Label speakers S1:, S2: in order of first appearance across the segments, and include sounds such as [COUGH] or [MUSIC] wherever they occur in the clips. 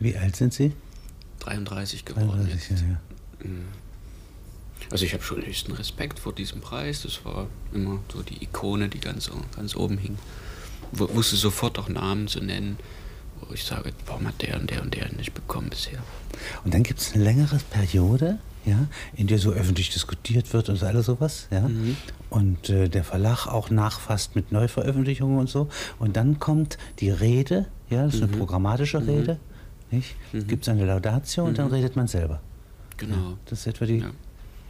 S1: Wie alt sind Sie?
S2: 33 geworden.
S1: 33, ja, ja.
S2: Also ich habe schon höchsten Respekt vor diesem Preis. Das war immer so die Ikone, die ganz, ganz oben hing. W wusste sofort auch Namen zu nennen, wo ich sage, warum hat der und der und der nicht bekommen bisher.
S1: Und dann gibt es eine längere Periode, ja, in der so öffentlich diskutiert wird und so alles sowas, ja. Und äh, der Verlag auch nachfasst mit Neuveröffentlichungen und so. Und dann kommt die Rede, ja, das ist eine programmatische Rede, nicht? Gibt es eine Laudatio und dann redet man selber.
S2: Genau.
S1: Das ist etwa die.
S2: Ja.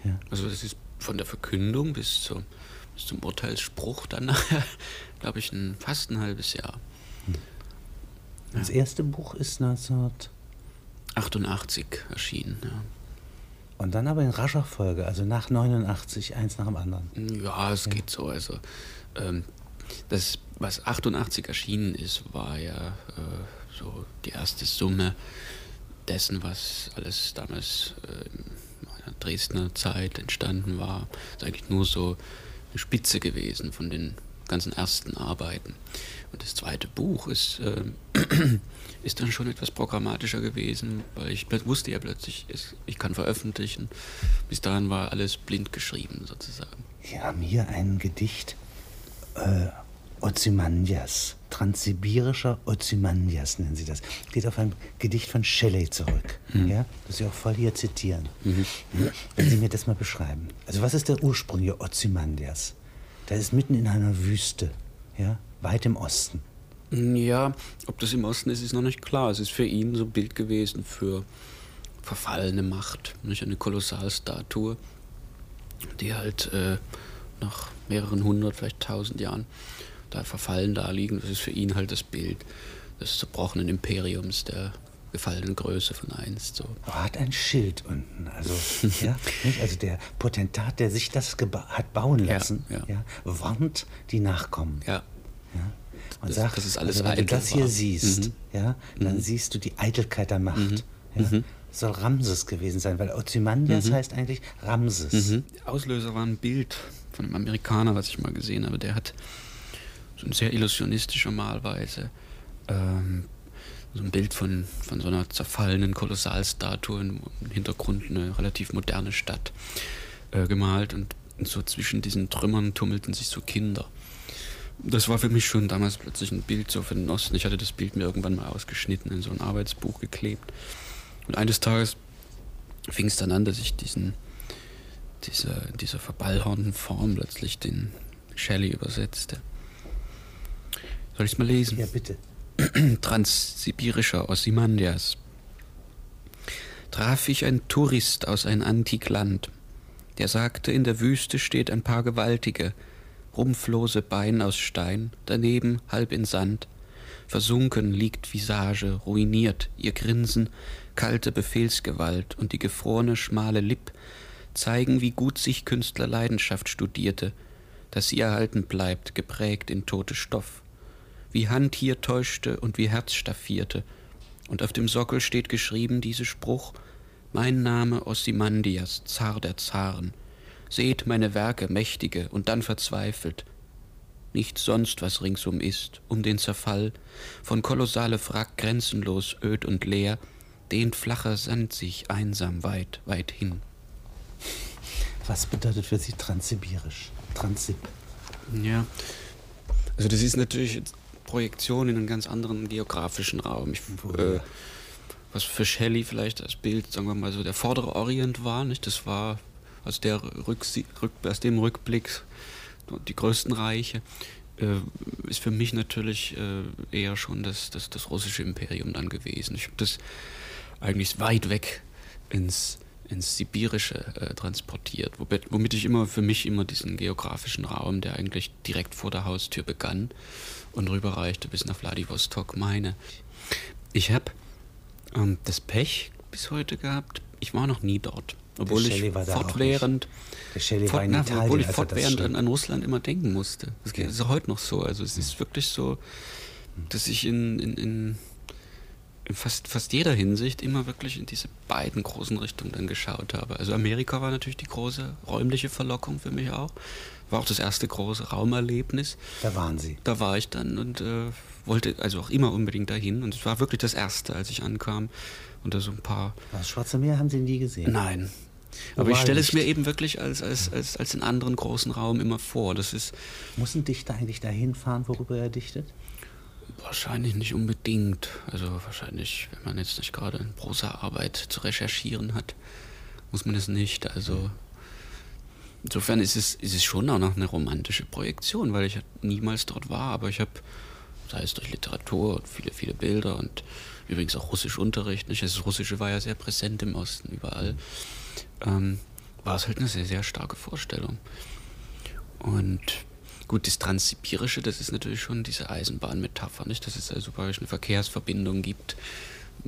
S1: Ja.
S2: Also das ist von der Verkündung bis zum, bis zum Urteilsspruch dann [LAUGHS] nachher, glaube ich, ein, fast ein halbes Jahr.
S1: Das erste Buch ist 19.
S2: 88 erschienen, ja.
S1: Und dann aber in rascher Folge, also nach 89, eins nach dem anderen.
S2: Ja, es geht so. Also ähm, das, was 88 erschienen ist, war ja äh, so die erste Summe dessen, was alles damals äh, in meiner Dresdner Zeit entstanden war. ist eigentlich nur so eine Spitze gewesen von den ganzen ersten Arbeiten. Und das zweite Buch ist, ähm, [CLEARS THROAT] ist dann schon etwas programmatischer gewesen, weil ich wusste ja plötzlich, ich kann veröffentlichen. Bis dahin war alles blind geschrieben sozusagen.
S1: Wir haben hier ein Gedicht äh, Ozymandias, transsibirischer Ozymandias nennen sie das. Geht auf ein Gedicht von Shelley zurück, ja, das Sie auch voll hier zitieren. Wenn Sie mir das mal beschreiben. Also was ist der Ursprung hier Ozymandias? Der ist mitten in einer Wüste, ja, weit im Osten.
S2: Ja, ob das im Osten ist, ist noch nicht klar. Es ist für ihn so ein Bild gewesen für verfallene Macht. Nicht eine Kolossalstatue, die halt äh, nach mehreren hundert, vielleicht tausend Jahren da verfallen da liegen. Das ist für ihn halt das Bild des zerbrochenen Imperiums, der gefallenen Größe von einst. So.
S1: Er hat ein Schild unten, also, [LAUGHS] ja, also der Potentat, der sich das hat bauen lassen,
S2: ja.
S1: ja, warnt die Nachkommen.
S2: Ja?
S1: Und
S2: Das-
S1: sagt,
S2: das ist alles
S1: also, wenn du das hier
S2: war.
S1: siehst,
S2: Mhm.
S1: ja, dann siehst du die Eitelkeit der Macht. Ja? Das soll Ramses gewesen sein, weil Ozymandias heißt eigentlich Ramses.
S2: Mhm. Auslöser war ein Bild von einem Amerikaner, was ich mal gesehen habe. Der hat so in sehr illusionistischer Malweise ähm, so ein Bild von, von so einer zerfallenen Kolossalstatue im Hintergrund eine relativ moderne Stadt äh, gemalt und, so zwischen diesen Trümmern tummelten sich so Kinder. Das war für mich schon damals plötzlich ein Bild so für den Osten. Ich hatte das Bild mir irgendwann mal ausgeschnitten, in so ein Arbeitsbuch geklebt. Und eines Tages fing es dann an, dass ich diesen, dieser, dieser verballhornten Form plötzlich den Shelley übersetzte. Soll ich es mal lesen?
S1: Ja, bitte. [CLEARS THROAT]
S2: Transsibirischer Ozymandias. Traf ich ein Tourist aus ein Antikland, der sagte, in der Wüste steht ein paar gewaltige, rumpflose Bein aus Stein, daneben halb in Sand, versunken liegt Visage, ruiniert, ihr Grinsen, kalte Befehlsgewalt und die gefrorene schmale Lipp zeigen, wie gut sich Künstler Leidenschaft studierte, dass sie erhalten bleibt, geprägt in tote Stoff wie Hand hier täuschte und wie Herz staffierte. Und auf dem Sockel steht geschrieben diese Spruch, mein Name Ozymandias, Zar der Zaren. Seht meine Werke, mächtige, und dann verzweifelt. Nichts sonst, was ringsum ist, um den Zerfall, von kolossale Wrack grenzenlos, öd und leer, dehnt flacher Sand sich einsam weit, weit hin.
S1: Was bedeutet für Sie transsibirisch? Transsib.
S2: Ja. Also das ist natürlich jetzt Projektion in einen ganz anderen geografischen Raum. Ich, äh, was für Shelley vielleicht als Bild, sagen wir mal so, der vordere Orient war, nicht? Das war aus, der Rücksie Rück aus dem Rückblick die größten Reiche, äh, ist für mich natürlich äh, eher schon das, das, das russische Imperium dann gewesen. Ich habe das eigentlich weit weg ins, ins Sibirische äh, transportiert, womit, ich immer für mich immer diesen geografischen Raum, der eigentlich direkt vor der Haustür begann und rüberreichte bis nach Vladivostok, meine. Ich habe ähm, das Pech bis heute gehabt, ich war noch nie dort. Obwohl ich fortwährend, fort, na,
S1: Italien,
S2: obwohl ich
S1: als das
S2: fortwährend an, an Russland immer denken musste. Das
S1: Okay.
S2: ist auch heute noch so. Also es ist wirklich so, dass ich in, in, in in fast, fast jeder Hinsicht immer wirklich in diese beiden großen Richtungen dann geschaut habe. Also Amerika war natürlich die große räumliche Verlockung für mich auch. War auch das erste große Raumerlebnis.
S1: Da waren Sie.
S2: Da war ich dann und äh, wollte also auch immer unbedingt dahin. Und es war wirklich das erste, als ich ankam. Und da so ein paar.
S1: Das Schwarze Meer haben Sie nie gesehen?
S2: Nein. Aber ich stelle es mir eben wirklich als, als, als, als einen anderen großen Raum immer vor. Das ist.
S1: Muss ein Dichter eigentlich dahin fahren, worüber er dichtet?
S2: Wahrscheinlich nicht unbedingt. Also wahrscheinlich, wenn man jetzt nicht gerade eine Prosa-Arbeit zu recherchieren hat, muss man es nicht. Also insofern ist es, ist es schon auch noch eine romantische Projektion, weil ich niemals dort war, aber ich habe, sei es durch Literatur und viele, viele Bilder und übrigens auch Russischunterricht, nicht? Das Russische war ja sehr präsent im Osten überall, ähm, war es halt eine sehr, sehr starke Vorstellung. Und Gut, das Transsibirische, das ist natürlich schon diese Eisenbahnmetapher, nicht? Dass es also praktisch eine Verkehrsverbindung gibt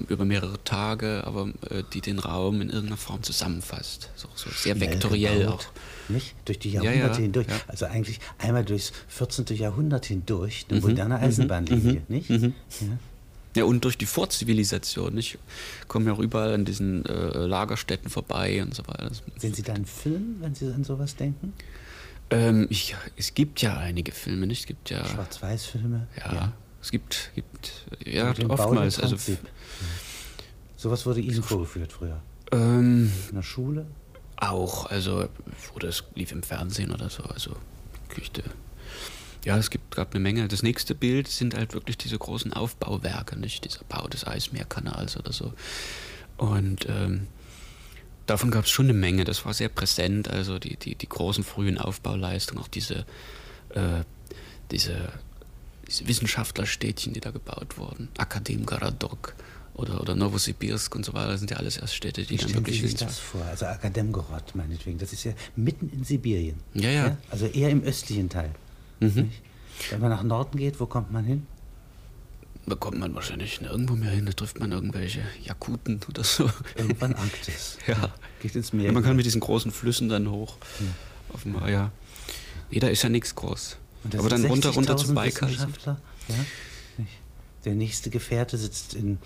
S2: über mehrere Tage, aber äh, die den Raum in irgendeiner Form zusammenfasst. So, so sehr vektoriell auch.
S1: Nicht? Durch die Jahrhunderte ja, ja, hindurch. Ja. Also eigentlich einmal durchs 14. Jahrhundert hindurch, eine mhm, moderne mhm, Eisenbahnlinie, mhm, nicht? Mhm.
S2: Ja. Ja, und durch die Vorzivilisation. Ich komme ja auch überall an diesen äh, Lagerstätten vorbei und so weiter.
S1: Sehen Sie da einen Film, wenn Sie an sowas denken?
S2: Ähm, ich, es gibt ja einige Filme, nicht? Es gibt ja.
S1: Schwarz-Weiß-Filme?
S2: Ja, ja, Es gibt, gibt ja, oftmals. Also,
S1: Sowas wurde Ihnen vorgeführt früher?
S2: Ähm,
S1: In der Schule?
S2: Auch, also, oder es lief im Fernsehen oder so, also, Küchte. Ja, es gibt gerade eine Menge. Das nächste Bild sind halt wirklich diese großen Aufbauwerke, nicht? Dieser Bau des Eismeerkanals oder so. Und ähm, davon gab es schon eine Menge. Das war sehr präsent, also die, die, die großen frühen Aufbauleistungen, auch diese, äh, diese, diese Wissenschaftlerstädtchen, die da gebaut wurden. Akadem Garadok oder, oder Novosibirsk und so weiter, das sind ja alles erst Städte, die
S1: Wie
S2: dann wirklich...
S1: Wie sich das vor? Also Akademgorod meinetwegen, das ist ja mitten in Sibirien.
S2: Ja, ja. ja?
S1: Also eher im östlichen Teil. Mhm. Wenn man nach Norden geht, wo kommt man hin?
S2: Bekommt man wahrscheinlich nirgendwo mehr hin. Da trifft man irgendwelche Jakuten oder so.
S1: Irgendwann [LAUGHS] Arktis.
S2: ja.
S1: Geht ins Meer. Ja,
S2: man kann mit diesen großen Flüssen dann hoch. Ja. Auf dem, ja. Nee, da ist ja nichts groß. Aber dann runter, runter zu Baikal. Ja?
S1: Der nächste Gefährte sitzt in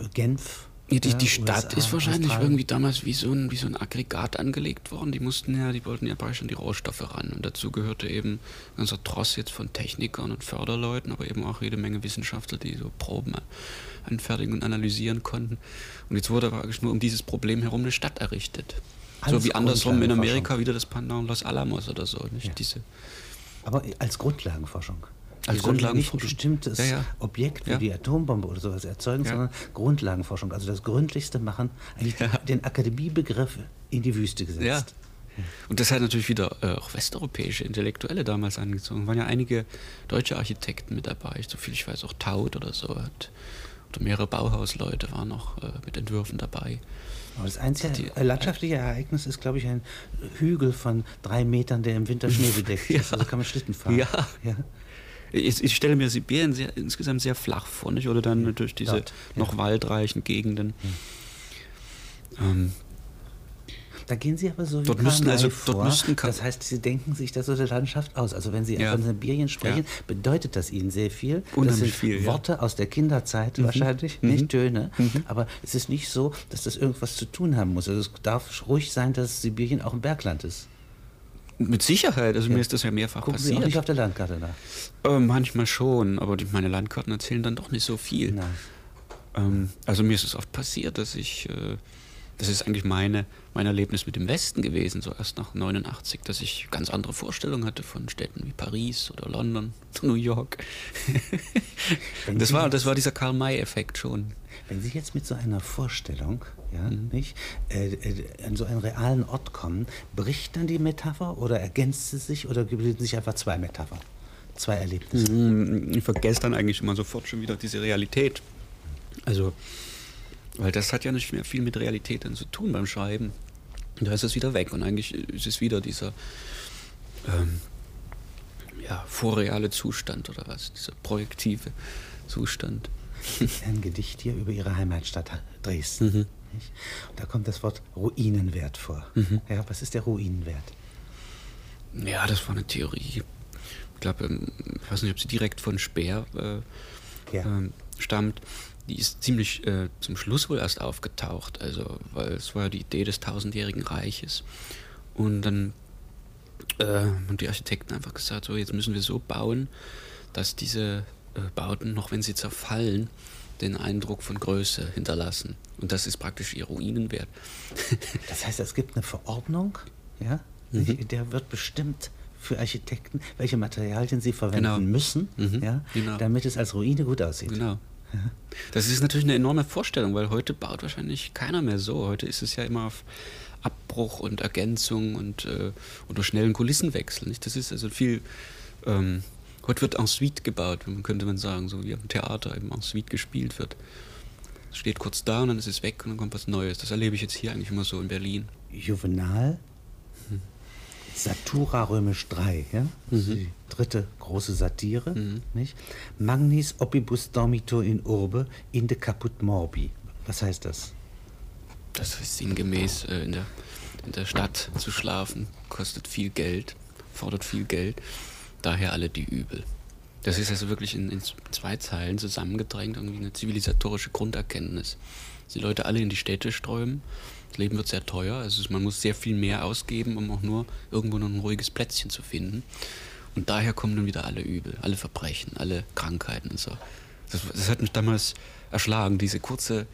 S1: äh, Genf
S2: ja, die, die Stadt USA, ist wahrscheinlich Australien. irgendwie damals wie so, ein, wie so ein Aggregat angelegt worden. Die mussten ja, die wollten ja praktisch an die Rohstoffe ran. Und dazu gehörte eben unser Tross jetzt von Technikern und Förderleuten, aber eben auch jede Menge Wissenschaftler, die so Proben anfertigen und analysieren konnten. Und jetzt wurde praktisch nur um dieses Problem herum eine Stadt errichtet. Alles so wie andersrum in Amerika wieder das Pendant Los Alamos oder so. Nicht? Ja. Diese
S1: aber als Grundlagenforschung
S2: als Grundlagen
S1: nicht ein bestimmtes ja, ja. Objekt wie ja. die Atombombe oder sowas erzeugen, sondern Grundlagenforschung. Also das Gründlichste machen, eigentlich den Akademiebegriff in die Wüste gesetzt.
S2: Und das hat natürlich wieder äh, auch westeuropäische Intellektuelle damals angezogen. Es waren ja einige deutsche Architekten mit dabei. So viel ich weiß, auch Taut oder so. Hat, oder mehrere Bauhausleute waren noch äh, mit Entwürfen dabei.
S1: Aber das einzige die, äh, landschaftliche Ereignis ist, glaube ich, ein Hügel von drei Metern, der im Winter Schnee [LAUGHS] bedeckt ist. Also kann man Schlitten fahren.
S2: Ja. ja. Ich, ich stelle mir Sibirien sehr, insgesamt sehr flach vor, nicht? Oder dann natürlich diese ja. noch waldreichen Gegenden.
S1: Ja. Ähm, da gehen Sie aber so
S2: wie dort müssten also vor. Dort müssten
S1: das heißt, Sie denken sich da so eine Landschaft aus. Also wenn Sie ja. von Sibirien sprechen, ja. bedeutet das Ihnen sehr viel.
S2: Unheimlich das
S1: sind
S2: viel,
S1: Worte
S2: ja.
S1: aus der Kinderzeit mhm. wahrscheinlich, mhm. nicht Töne. Mhm. Aber es ist nicht so, dass das irgendwas zu tun haben muss. Also es darf ruhig sein, dass Sibirien auch ein Bergland ist.
S2: Mit Sicherheit, also ja. mir ist das ja mehrfach
S1: Gucken
S2: passiert.
S1: Sie auch nicht auf der Landkarte nach?
S2: Äh, manchmal schon, aber die, meine Landkarten erzählen dann doch nicht so viel. Ähm, also mir ist es oft passiert, dass ich, äh, das ist eigentlich meine, mein Erlebnis mit dem Westen gewesen, so erst nach 89, dass ich ganz andere Vorstellungen hatte von Städten wie Paris oder London, [LAUGHS] New York. das, war, das war dieser Karl-May-Effekt schon.
S1: Wenn Sie jetzt mit so einer Vorstellung ja, mhm. nicht, äh, äh, an so einen realen Ort kommen, bricht dann die Metapher oder ergänzt sie sich oder bilden sich einfach zwei Metaphern, zwei Erlebnisse?
S2: Mhm. Ich vergesse dann eigentlich immer sofort schon wieder diese Realität. Also, weil das hat ja nicht mehr viel mit Realität dann zu tun beim Schreiben. Und da ist es wieder weg und eigentlich ist es wieder dieser ähm, ja, vorreale Zustand oder was, dieser projektive Zustand [LAUGHS]
S1: ein Gedicht hier über Ihre Heimatstadt Dresden. Mhm. Da kommt das Wort Ruinenwert vor. Mhm. Ja, was ist der Ruinenwert?
S2: Ja, das war eine Theorie. Ich glaube, ähm, ich weiß nicht, ob sie direkt von Speer äh, ja. ähm, stammt. die ist ziemlich äh, zum Schluss wohl erst aufgetaucht, also weil es war ja die Idee des tausendjährigen Reiches. Und dann äh, haben die Architekten einfach gesagt, so jetzt müssen wir so bauen, dass diese Bauten, noch wenn sie zerfallen, den Eindruck von Größe hinterlassen. Und das ist praktisch ihr Ruinenwert. [LAUGHS]
S1: das heißt, es gibt eine Verordnung, ja, mhm. der wird bestimmt für Architekten, welche Materialien sie verwenden genau. müssen, mhm. ja, genau. damit es als Ruine gut aussieht.
S2: Genau. Das ist natürlich eine enorme Vorstellung, weil heute baut wahrscheinlich keiner mehr so. Heute ist es ja immer auf Abbruch und Ergänzung und äh, unter schnellen Kulissenwechsel. Nicht? Das ist also viel. Ähm, heute wird en suite gebaut, könnte man sagen, so wie am Theater eben en suite gespielt wird. Es steht kurz da und dann ist es weg und dann kommt was Neues. Das erlebe ich jetzt hier eigentlich immer so in Berlin.
S1: Juvenal Satura römisch 3, ja? Mhm. die dritte große Satire. Mhm. Nicht? Magnis opibus dormito in urbe inde caput morbi. Was heißt das?
S2: Das ist sinngemäß, äh, in, der, in der Stadt zu schlafen, kostet viel Geld, fordert viel Geld, daher alle die Übel. Das ist also wirklich in, in zwei Zeilen zusammengedrängt, irgendwie eine zivilisatorische Grunderkenntnis. Dass die Leute alle in die Städte strömen das Leben wird sehr teuer, also man muss sehr viel mehr ausgeben, um auch nur irgendwo noch ein ruhiges Plätzchen zu finden. Und daher kommen dann wieder alle Übel, alle Verbrechen, alle Krankheiten und so. Das, das hat mich damals erschlagen, diese kurze,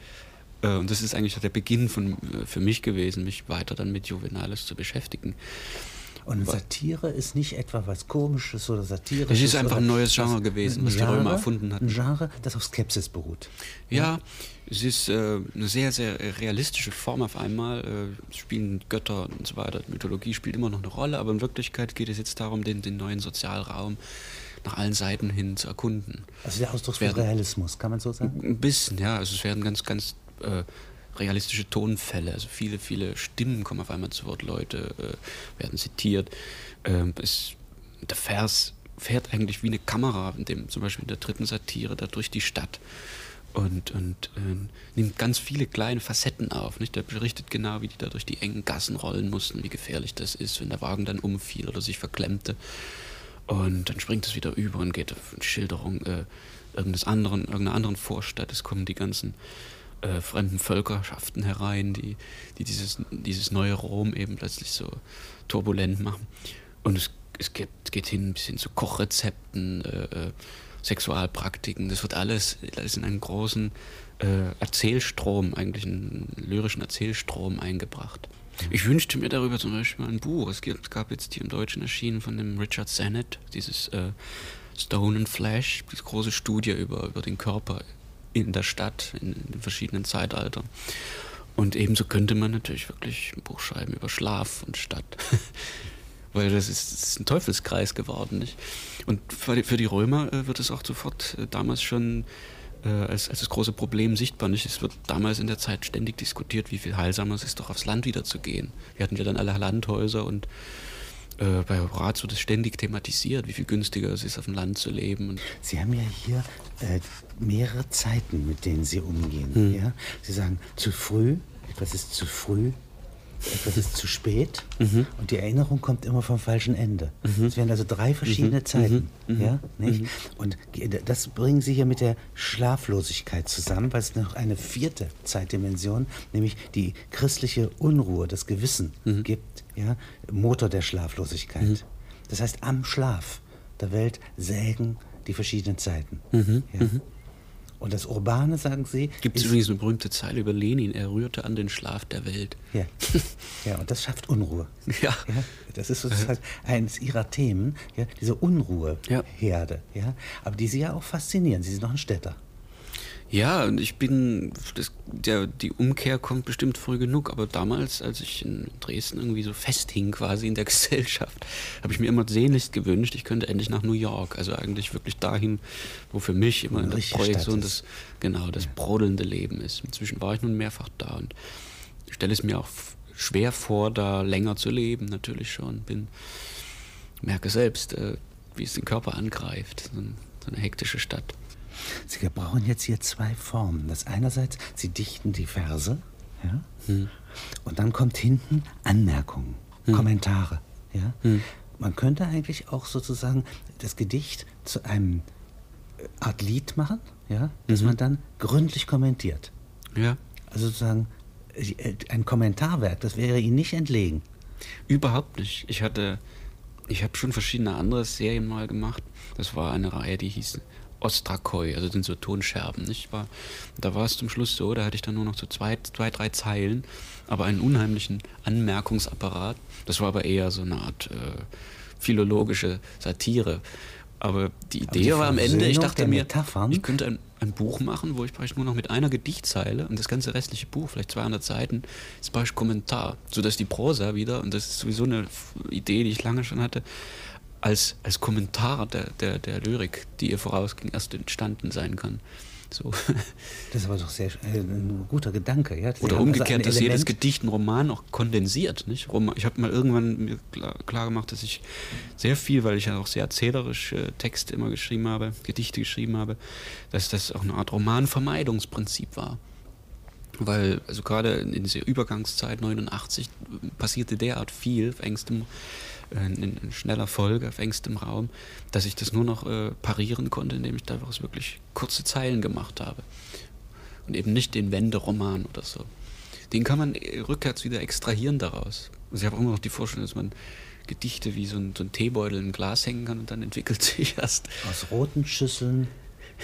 S2: äh, und das ist eigentlich der Beginn von, äh, für mich gewesen, mich weiter dann mit Juvenalis zu beschäftigen.
S1: Und Satire ist nicht etwa was Komisches oder Satire.
S2: Es ist einfach ein neues Genre gewesen, was Genre, die Römer erfunden hatten.
S1: Ein Genre, das auf Skepsis beruht.
S2: Ja, ja. es ist äh, eine sehr, sehr realistische Form auf einmal. Äh, spielen Götter und so weiter. Mythologie spielt immer noch eine Rolle, aber in Wirklichkeit geht es jetzt darum, den, den neuen Sozialraum nach allen Seiten hin zu erkunden.
S1: Also der Ausdruck von Realismus, kann man so sagen?
S2: Ein bisschen, ja. Also es werden ganz, ganz äh, realistische Tonfälle. Also viele, viele Stimmen kommen auf einmal zu Wort, Leute äh, werden zitiert. Ähm, es, der Vers fährt eigentlich wie eine Kamera, in dem zum Beispiel in der dritten Satire da durch die Stadt und, und äh, nimmt ganz viele kleine Facetten auf. Nicht? Der berichtet genau, wie die da durch die engen Gassen rollen mussten, wie gefährlich das ist, wenn der Wagen dann umfiel oder sich verklemmte. Und dann springt es wieder über und geht auf eine Schilderung äh, irgendeines anderen, irgendeiner anderen Vorstadt. Es kommen die ganzen äh, fremden Völkerschaften herein, die, die dieses, dieses neue Rom eben plötzlich so turbulent machen. Und es, es geht, geht hin bis hin zu Kochrezepten, äh, äh, Sexualpraktiken. Das wird alles, alles in einen großen äh, Erzählstrom, eigentlich einen lyrischen Erzählstrom eingebracht. Ich wünschte mir darüber zum Beispiel mal ein Buch. Es gab jetzt hier im Deutschen erschienen von dem Richard Sennett, dieses äh, Stone and Flash, diese große Studie über, über den Körper in der Stadt, in, in verschiedenen Zeitaltern. Und ebenso könnte man natürlich wirklich ein Buch schreiben über Schlaf und Stadt. [LAUGHS] Weil das ist, das ist, ein Teufelskreis geworden. Nicht? Und für die, für die Römer äh, wird es auch sofort äh, damals schon äh, als, als das große Problem sichtbar. Nicht? Es wird damals in der Zeit ständig diskutiert, wie viel heilsamer es ist, doch aufs Land wieder zu gehen. Wir hatten ja dann alle Landhäuser und äh, bei Horaz wird es ständig thematisiert, wie viel günstiger es ist, auf dem Land zu leben.
S1: Sie haben ja hier äh, mehrere Zeiten, mit denen Sie umgehen. Hm. Ja? Sie sagen, zu früh, etwas ist zu früh, etwas ist zu spät mhm. und die Erinnerung kommt immer vom falschen Ende. Mhm. Es werden also drei verschiedene mhm. Zeiten. Mhm. Mhm. Ja, nicht? Mhm. Und das bringen Sie hier mit der Schlaflosigkeit zusammen, weil es noch eine vierte Zeitdimension, nämlich die christliche Unruhe, das Gewissen gibt, ja? Motor der Schlaflosigkeit. Das heißt, am Schlaf der Welt sägen die verschiedenen Zeiten. Ja? Und das Urbane, sagen Sie.
S2: Gibt es übrigens eine berühmte Zeile über Lenin, er rührte an den Schlaf der Welt.
S1: Ja, [LAUGHS] ja und das schafft Unruhe. Ja. ja das ist sozusagen eines Ihrer Themen, ja, diese Unruheherde. Ja. ja. Aber die Sie ja auch faszinieren. Sie sind noch ein Städter.
S2: Ja, und ich bin, das, der, die Umkehr kommt bestimmt früh genug, aber damals, als ich in Dresden irgendwie so festhing quasi in der [LAUGHS] Gesellschaft, habe ich mir immer sehnlichst gewünscht, ich könnte endlich nach New York, also eigentlich wirklich dahin, wo für mich immer in der Projektion das, genau, das ja. brodelnde Leben ist. Inzwischen war ich nun mehrfach da und stelle es mir auch schwer vor, da länger zu leben, natürlich schon. Bin, merke selbst, äh, wie es den Körper angreift, so, so eine hektische Stadt.
S1: Sie gebrauchen jetzt hier zwei Formen. Das einerseits, Sie dichten die Verse, ja? Hm. und dann kommt hinten Anmerkungen, hm. Kommentare. Ja? Hm. Man könnte eigentlich auch sozusagen das Gedicht zu einem äh, Art Lied machen, ja, dass man dann gründlich kommentiert.
S2: Ja.
S1: Also sozusagen äh, ein Kommentarwerk, das wäre Ihnen nicht entlegen.
S2: Überhaupt nicht. Ich hatte, ich habe schon verschiedene andere Serien mal gemacht. Das war eine Reihe, die hieß Ostrakoi, also sind so Tonscherben. Nicht? War, da war es zum Schluss so, da hatte ich dann nur noch so zwei, zwei, drei Zeilen, aber einen unheimlichen Anmerkungsapparat. Das war aber eher so eine Art äh, philologische Satire. Aber die Idee
S1: die
S2: war am Ende, ich dachte mir,
S1: Metaphern?
S2: ich könnte ein, ein Buch machen, wo ich praktisch nur noch mit einer Gedichtzeile und das ganze restliche Buch, vielleicht 200 Seiten, ist praktisch Kommentar, sodass die Prosa wieder, und das ist sowieso eine Idee, die ich lange schon hatte, als, als Kommentar der, der, der Lyrik, die ihr vorausging, erst entstanden sein kann. So.
S1: Das ist aber doch sehr äh, ein guter Gedanke. Ja?
S2: Oder
S1: also
S2: umgekehrt,
S1: ein
S2: dass jedes Gedicht einen Roman auch kondensiert. Nicht? Ich habe mal irgendwann mir klar, klar gemacht, dass ich sehr viel, weil ich ja auch sehr erzählerische Texte immer geschrieben habe, Gedichte geschrieben habe, dass das auch eine Art Romanvermeidungsprinzip war. Weil, also gerade in dieser Übergangszeit 89 passierte derart viel auf engstem, äh, in, in schneller Folge, auf engstem Raum, dass ich das nur noch äh, parieren konnte, indem ich daraus wirklich kurze Zeilen gemacht habe. Und eben nicht den Wenderoman oder so. Den kann man äh, rückwärts wieder extrahieren daraus. Also ich habe immer noch die Vorstellung, dass man Gedichte wie so ein, so ein Teebeutel im Glas hängen kann und dann entwickelt [LAUGHS] sich erst.
S1: Aus roten Schüsseln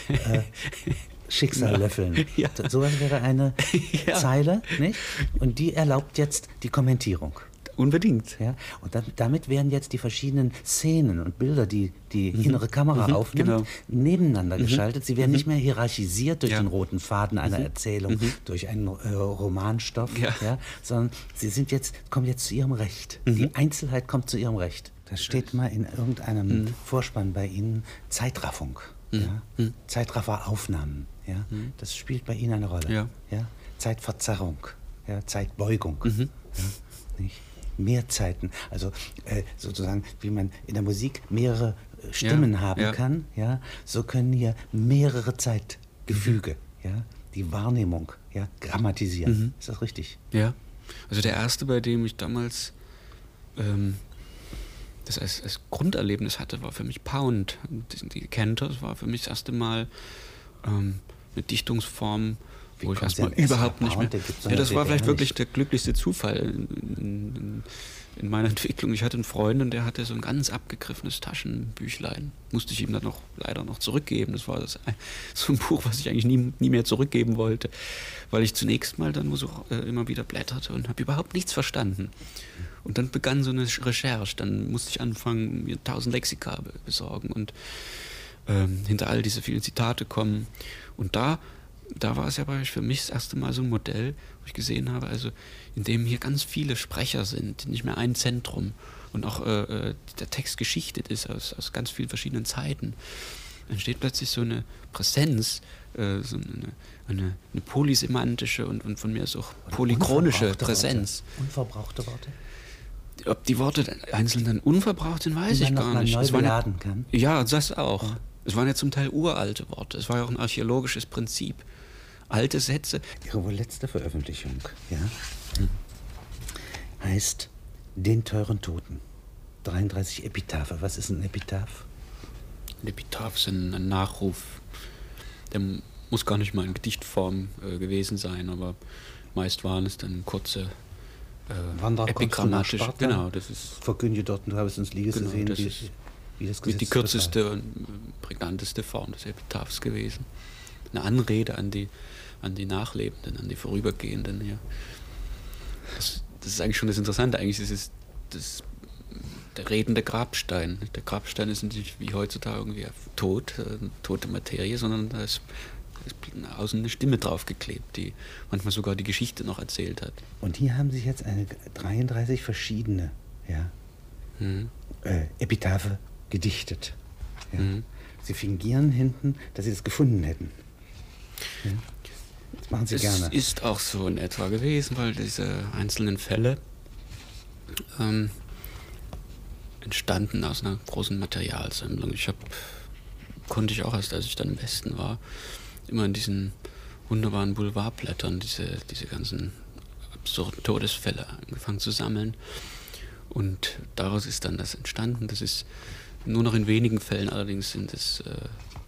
S1: äh, [LAUGHS] Schicksal löffeln.
S2: Ja.
S1: So- Sowas wäre eine [LAUGHS]
S2: Ja.
S1: Zeile, nicht? Und die erlaubt jetzt die Kommentierung.
S2: Unbedingt.
S1: Ja? Und dann, damit werden jetzt die verschiedenen Szenen und Bilder, die die innere Kamera
S2: Mhm,
S1: aufnimmt,
S2: genau.
S1: nebeneinander geschaltet. Sie werden nicht mehr hierarchisiert durch
S2: Ja. Mhm.
S1: den roten Faden einer Erzählung, durch einen äh, Romanstoff,
S2: Ja.
S1: sondern sie sind jetzt, kommen jetzt zu ihrem Recht.
S2: Mhm.
S1: Die Einzelheit kommt zu ihrem Recht. Da steht mal in irgendeinem
S2: Mhm.
S1: Vorspann bei Ihnen Zeitraffung. Ja? Zeitrafferaufnahmen. Ja? Das spielt bei Ihnen eine Rolle.
S2: Ja.
S1: Ja? Zeitverzerrung, ja? Zeitbeugung.
S2: Mhm.
S1: Ja? Nicht? Mehr Zeiten, also äh, sozusagen, wie man in der Musik mehrere äh, Stimmen
S2: Ja,
S1: haben
S2: ja.
S1: kann, ja, so können hier mehrere Zeitgefüge, ja, die Wahrnehmung, ja, grammatisieren.
S2: Mhm.
S1: Ist das richtig?
S2: Ja. Also der erste, bei dem ich damals ähm, das als, als Grunderlebnis hatte, war für mich Pound. Die, die kennt das war für mich das erste Mal ähm, eine Dichtungsform, wo ich erstmal überhaupt nicht mehr. Ja, das war vielleicht wirklich der glücklichste Zufall in, in, in meiner [LAUGHS] Entwicklung. Ich hatte einen Freund und der hatte so ein ganz abgegriffenes Taschenbüchlein. Musste ich ihm dann noch leider noch zurückgeben. Das war das, [LAUGHS] so ein Buch, was ich eigentlich nie, nie mehr zurückgeben wollte, weil ich zunächst mal dann nur so äh, immer wieder blätterte und habe überhaupt nichts verstanden. Und dann begann so eine Recherche. Dann musste ich anfangen, mir tausend Lexika be- besorgen und ähm, hinter all diese vielen Zitate kommen. Und da, da war es ja bei- für mich das erste Mal so ein Modell, wo ich gesehen habe, also in dem hier ganz viele Sprecher sind, nicht mehr ein Zentrum und auch äh, äh, der Text geschichtet ist aus, aus ganz vielen verschiedenen Zeiten. Entsteht plötzlich so eine Präsenz, äh, so eine, eine, eine polysemantische und, und von mir aus auch polychronische
S1: Unverbrauchte
S2: Präsenz.
S1: Worte. Unverbrauchte Worte?
S2: Ob die Worte einzeln dann unverbraucht sind, weiß ich gar nicht. Es waren ja-
S1: kann.
S2: Ja, das auch. Es waren ja zum Teil uralte Worte. Es war ja auch ein archäologisches Prinzip. Alte Sätze.
S1: Ihre wohl letzte Veröffentlichung, ja, heißt Den teuren Toten. 33 Epitaphe. Was ist ein Epitaph?
S2: Ein Epitaph ist ein, ein Nachruf. Der muss gar nicht mal in Gedichtform äh, gewesen sein, aber meist waren es dann kurze äh,
S1: Wanderer
S2: epigrammatische.
S1: Sparta?
S2: Genau, das ist
S1: Verkünde dort, du hast uns Lieges
S2: Genau,
S1: gesehen,
S2: das
S1: wie,
S2: ist
S1: wie das
S2: mit
S1: Gesetz
S2: die kürzeste und äh, prägnanteste Form des Epitaphs gewesen. Eine Anrede an die, an die Nachlebenden, an die Vorübergehenden hier. Das, das ist eigentlich schon das Interessante. Eigentlich ist es das, der redende Grabstein. Der Grabstein ist nicht wie heutzutage irgendwie tot, äh, tote Materie, sondern da ist, ist außen eine Stimme draufgeklebt, die manchmal sogar die Geschichte noch erzählt hat.
S1: Und hier haben Sie jetzt eine 33 verschiedene ja,
S2: Mhm.
S1: äh, Epitaphe gedichtet. Ja.
S2: Mhm.
S1: Sie fingieren hinten, dass Sie das gefunden hätten. Ja. Das machen Sie
S2: es
S1: gerne.
S2: ist auch so in etwa gewesen, weil diese einzelnen Fälle ähm, entstanden aus einer großen Materialsammlung. Ich habe, konnte ich auch erst, als ich dann im Westen war, immer in diesen wunderbaren Boulevardblättern diese, diese ganzen absurden Todesfälle angefangen zu sammeln. Und daraus ist dann das entstanden. Das ist nur noch in wenigen Fällen allerdings sind es äh,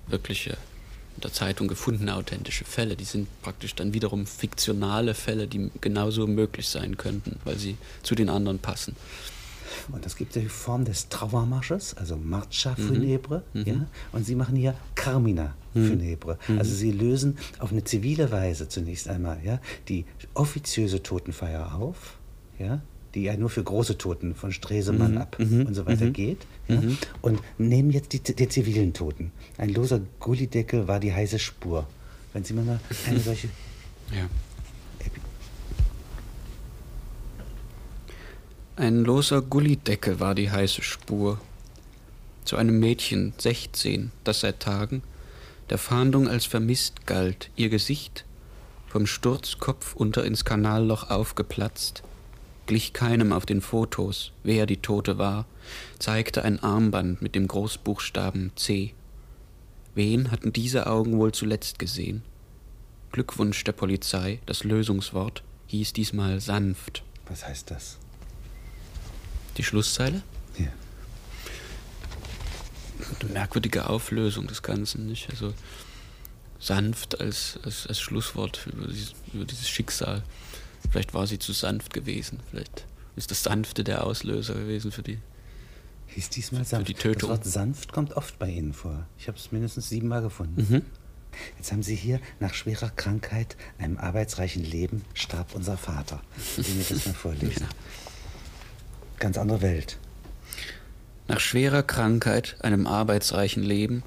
S2: wirkliche in der Zeitung gefundene authentische Fälle. Die sind praktisch dann wiederum fiktionale Fälle, die genauso möglich sein könnten, weil sie zu den anderen passen.
S1: Und es gibt die Form des Trauermarsches, also Marcha Funebre. Mhm. Ja? Und Sie machen hier Carmina mhm. Funebre. Mhm. Also Sie lösen auf eine zivile Weise zunächst einmal ja, die offiziöse Totenfeier auf. Ja? Die ja nur für große Toten von Stresemann mhm. ab mhm. und so weiter mhm. geht. Ja? Mhm. Und nehmen jetzt die, die zivilen Toten. Ein loser Gullideckel war die heiße Spur. Wenn Sie mir mal eine solche... [LAUGHS]
S2: Ja. Ein loser Gullideckel war die heiße Spur. Zu einem Mädchen, 16, das seit Tagen der Fahndung als vermisst galt, ihr Gesicht, vom Sturzkopf unter ins Kanalloch aufgeplatzt, glich keinem auf den Fotos, wer die Tote war, zeigte ein Armband mit dem Großbuchstaben C. Wen hatten diese Augen wohl zuletzt gesehen? Glückwunsch der Polizei, das Lösungswort hieß diesmal sanft.
S1: Was heißt das?
S2: Die Schlusszeile?
S1: Ja.
S2: Eine merkwürdige Auflösung des Ganzen, nicht? Also sanft als, als, als Schlusswort über dieses, über dieses Schicksal. Vielleicht war sie zu sanft gewesen. Vielleicht ist das Sanfte der Auslöser gewesen für die,
S1: Hieß diesmal sanft.
S2: Für die Tötung.
S1: Das Wort sanft kommt oft bei Ihnen vor. Ich habe es mindestens siebenmal gefunden. Mhm. Jetzt haben Sie hier nach schwerer Krankheit, einem arbeitsreichen Leben, starb unser Vater. Ich mir das mal vorlesen. Ja. Ganz andere Welt.
S2: Nach schwerer Krankheit, einem arbeitsreichen Leben,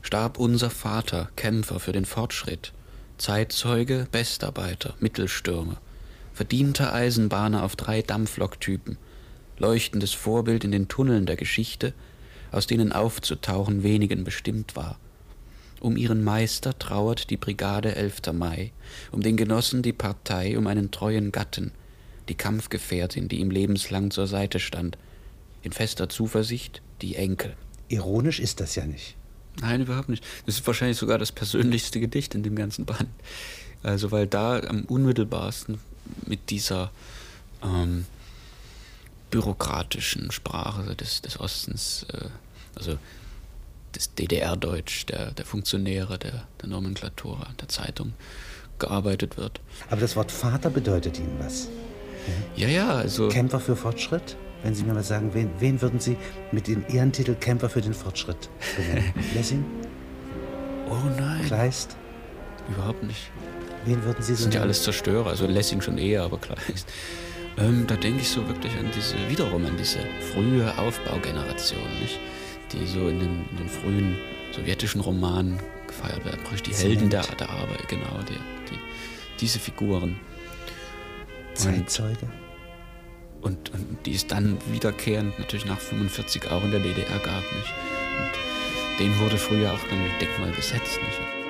S2: starb unser Vater, Kämpfer für den Fortschritt, Zeitzeuge, Bestarbeiter, Mittelstürmer, verdienter Eisenbahner auf drei Dampfloktypen, leuchtendes Vorbild in den Tunneln der Geschichte, aus denen aufzutauchen wenigen bestimmt war. Um ihren Meister trauert die Brigade 11. Mai, um den Genossen die Partei, um einen treuen Gatten, die Kampfgefährtin, die ihm lebenslang zur Seite stand, in fester Zuversicht die Enkel.
S1: Ironisch ist das ja nicht.
S2: Nein, überhaupt nicht. Das ist wahrscheinlich sogar das persönlichste Gedicht in dem ganzen Band. Also, weil da am unmittelbarsten mit dieser ähm, bürokratischen Sprache des, des Ostens, äh, also des DDR-Deutsch, der, der Funktionäre, der, der Nomenklatura, der Zeitung gearbeitet wird.
S1: Aber das Wort Vater bedeutet Ihnen was?
S2: Ja, ja, also.
S1: Kämpfer für Fortschritt? Wenn Sie mir mal sagen, wen, wen würden Sie mit dem Ehrentitel Kämpfer für den Fortschritt benennen? [LAUGHS] Lessing?
S2: Oh nein.
S1: Kleist?
S2: Überhaupt nicht.
S1: Wen würden Sie so
S2: sind ja alles Zerstörer, also Lessing schon eher, aber Kleist. Ähm, da denke ich so wirklich an diese, wiederum an diese frühe Aufbaugeneration, nicht? Die so in den, in den frühen sowjetischen Romanen gefeiert werden. Praktisch die Helden der, der Arbeit, genau, die, die, diese Figuren.
S1: Zeitzeuge.
S2: Und, und, die ist dann wiederkehrend natürlich nach 45 auch in der DDR gab, nicht? Und denen wurde früher auch ein Denkmal gesetzt, nicht?